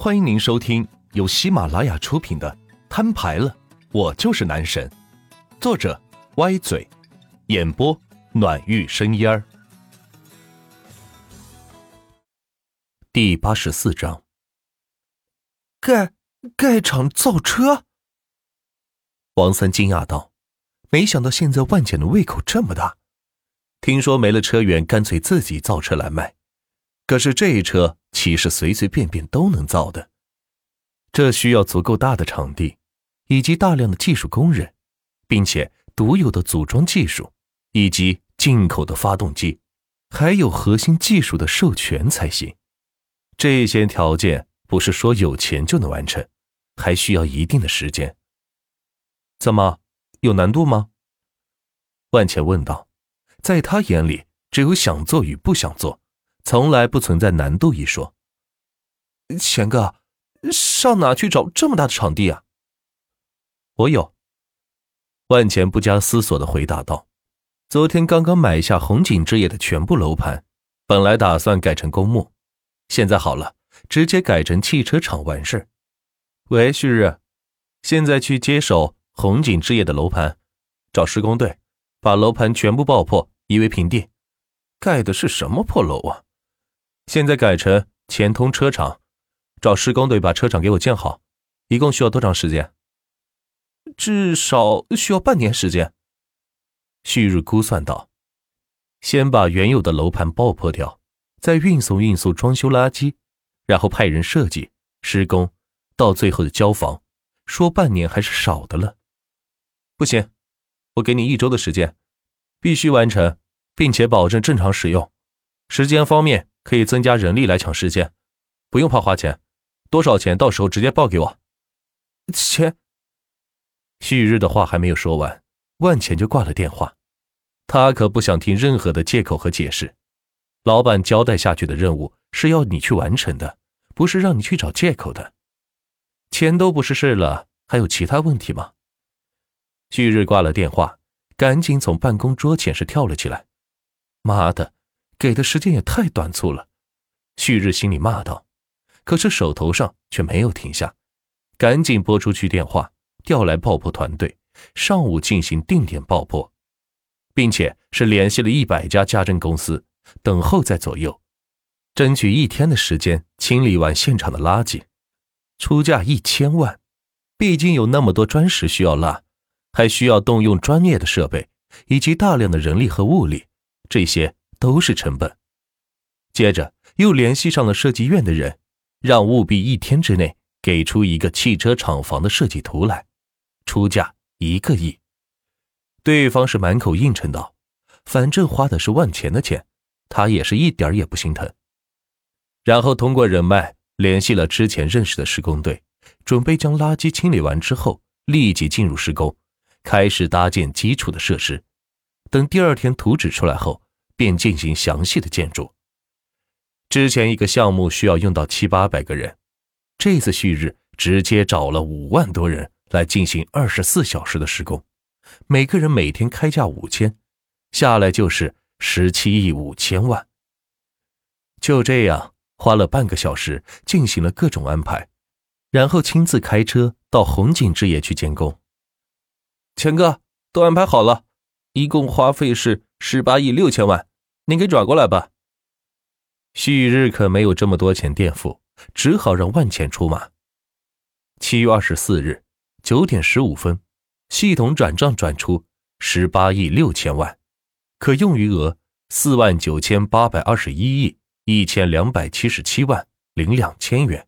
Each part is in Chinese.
欢迎您收听由喜马拉雅出品的《摊牌了，我就是男神》，作者歪嘴，演播暖玉生烟儿。第八十四章，盖盖厂造车。王三惊讶道：“没想到现在万简的胃口这么大，听说没了车源，干脆自己造车来卖。可是这一车……”岂是随随便便都能造的？这需要足够大的场地，以及大量的技术工人，并且独有的组装技术，以及进口的发动机，还有核心技术的授权才行。这些条件不是说有钱就能完成，还需要一定的时间。怎么有难度吗？万钱问道。在他眼里，只有想做与不想做。从来不存在难度一说。钱哥，上哪去找这么大的场地啊？我有。万钱不加思索的回答道：“昨天刚刚买下红景之业的全部楼盘，本来打算改成公墓，现在好了，直接改成汽车厂完事喂，旭日，现在去接手红景之业的楼盘，找施工队，把楼盘全部爆破，夷为平地。盖的是什么破楼啊？现在改成前通车厂，找施工队把车厂给我建好，一共需要多长时间？至少需要半年时间。旭日估算道：“先把原有的楼盘爆破掉，再运送运送装修垃圾，然后派人设计施工，到最后的交房，说半年还是少的了。不行，我给你一周的时间，必须完成，并且保证正常使用。时间方面。”可以增加人力来抢时间，不用怕花钱，多少钱到时候直接报给我。钱。旭日的话还没有说完，万钱就挂了电话。他可不想听任何的借口和解释。老板交代下去的任务是要你去完成的，不是让你去找借口的。钱都不是事了，还有其他问题吗？旭日挂了电话，赶紧从办公桌前是跳了起来。妈的！给的时间也太短促了，旭日心里骂道。可是手头上却没有停下，赶紧拨出去电话，调来爆破团队，上午进行定点爆破，并且是联系了一百家家政公司，等候在左右，争取一天的时间清理完现场的垃圾，出价一千万。毕竟有那么多砖石需要拉，还需要动用专业的设备以及大量的人力和物力，这些。都是成本。接着又联系上了设计院的人，让务必一天之内给出一个汽车厂房的设计图来，出价一个亿。对方是满口应承道：“反正花的是万钱的钱，他也是一点也不心疼。”然后通过人脉联系了之前认识的施工队，准备将垃圾清理完之后立即进入施工，开始搭建基础的设施。等第二天图纸出来后。便进行详细的建筑。之前一个项目需要用到七八百个人，这次旭日直接找了五万多人来进行二十四小时的施工，每个人每天开价五千，下来就是十七亿五千万。就这样花了半个小时进行了各种安排，然后亲自开车到红景置业去监工。钱哥，都安排好了，一共花费是十八亿六千万。你给转过来吧。旭日可没有这么多钱垫付，只好让万钱出马。七月二十四日九点十五分，系统转账转出十八亿六千万，可用余额四万九千八百二十一亿一千两百七十七万零两千元。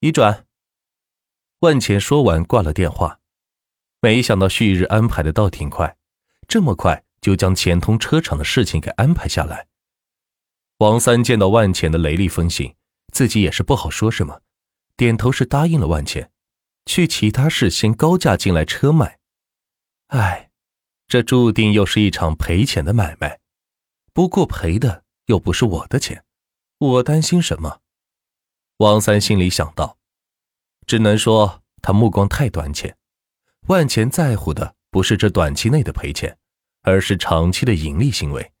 已转。万钱说完挂了电话。没想到旭日安排的倒挺快，这么快。就将钱通车厂的事情给安排下来。王三见到万钱的雷厉风行，自己也是不好说什么，点头是答应了万钱，去其他市先高价进来车卖。唉，这注定又是一场赔钱的买卖。不过赔的又不是我的钱，我担心什么？王三心里想到，只能说他目光太短浅。万钱在乎的不是这短期内的赔钱。而是长期的盈利行为，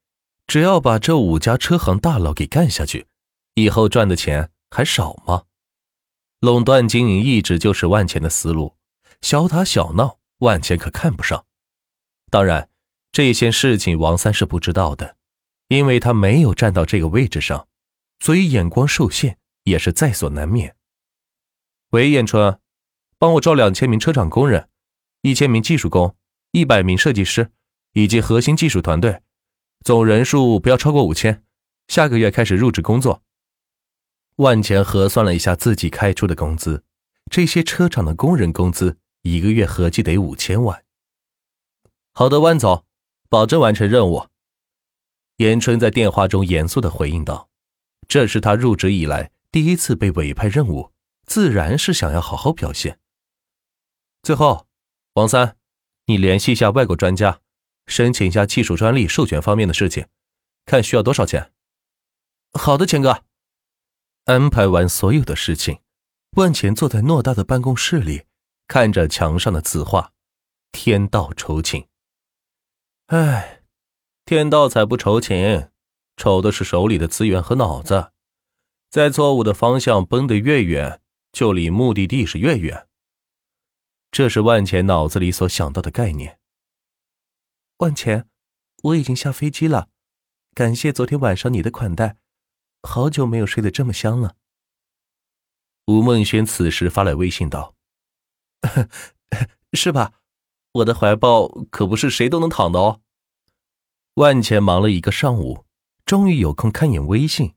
只要把这五家车行大佬给干下去，以后赚的钱还少吗？垄断经营一直就是万钱的思路，小打小闹，万钱可看不上。当然，这些事情王三是不知道的，因为他没有站到这个位置上，所以眼光受限也是在所难免。喂，燕春，帮我招两千名车厂工人，一千名技术工，一百名设计师，以及核心技术团队，总人数不要超过五千，下个月开始入职工作。万钱核算了一下自己开出的工资，这些车厂的工人工资一个月合计得五千万。好的，万总，保证完成任务。严春在电话中严肃的回应道：“这是他入职以来第一次被委派任务。”自然是想要好好表现。最后，王三，你联系一下外国专家，申请一下技术专利授权方面的事情，看需要多少钱。好的，钱哥。安排完所有的事情，万钱坐在偌大的办公室里，看着墙上的字画，天道酬勤。唉，天道才不酬勤，愁的是手里的资源和脑子，在错误的方向奔得越远。就离目的地是越远。这是万钱脑子里所想到的概念。万钱，我已经下飞机了，感谢昨天晚上你的款待，好久没有睡得这么香了。吴梦轩此时发来微信道：“是吧？我的怀抱可不是谁都能躺的哦。”万钱忙了一个上午，终于有空看眼微信，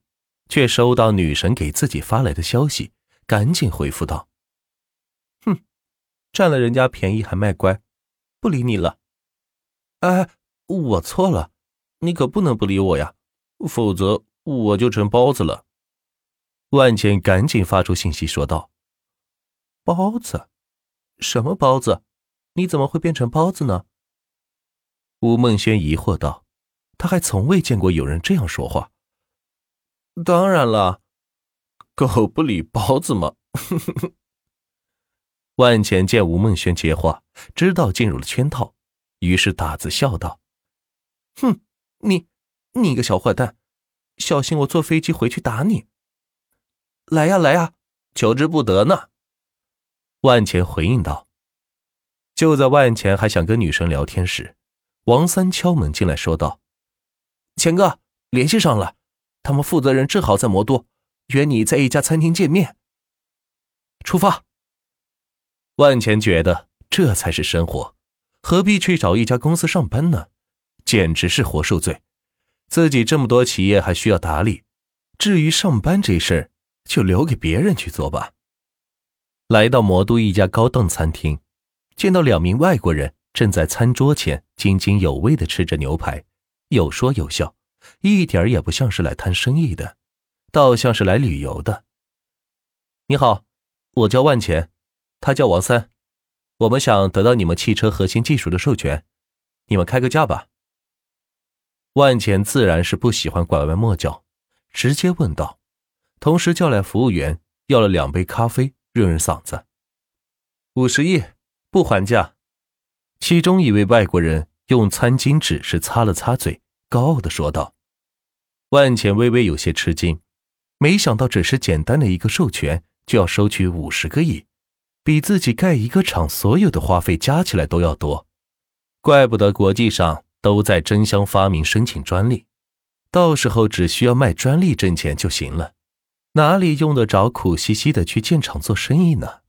却收到女神给自己发来的消息。赶紧回复道：“哼，占了人家便宜还卖乖，不理你了。哎，我错了，你可不能不理我呀，否则我就成包子了。”万茜赶紧发出信息说道：“包子？什么包子？你怎么会变成包子呢？”吴梦轩疑惑道：“他还从未见过有人这样说话。”当然了。狗不理包子吗？万钱见吴梦轩接话，知道进入了圈套，于是打字笑道：“哼，你你个小坏蛋，小心我坐飞机回去打你！来呀来呀，求之不得呢。”万钱回应道。就在万钱还想跟女神聊天时，王三敲门进来，说道：“钱哥，联系上了，他们负责人正好在魔都。”约你在一家餐厅见面。出发。万钱觉得这才是生活，何必去找一家公司上班呢？简直是活受罪。自己这么多企业还需要打理，至于上班这事儿，就留给别人去做吧。来到魔都一家高档餐厅，见到两名外国人正在餐桌前津津有味的吃着牛排，有说有笑，一点也不像是来谈生意的。倒像是来旅游的。你好，我叫万钱，他叫王三，我们想得到你们汽车核心技术的授权，你们开个价吧。万钱自然是不喜欢拐弯抹角，直接问道，同时叫来服务员要了两杯咖啡润润嗓子。五十亿，不还价。其中一位外国人用餐巾纸是擦了擦嘴，高傲的说道。万钱微微有些吃惊。没想到，只是简单的一个授权，就要收取五十个亿，比自己盖一个厂所有的花费加起来都要多。怪不得国际上都在争相发明申请专利，到时候只需要卖专利挣钱就行了，哪里用得着苦兮兮的去建厂做生意呢？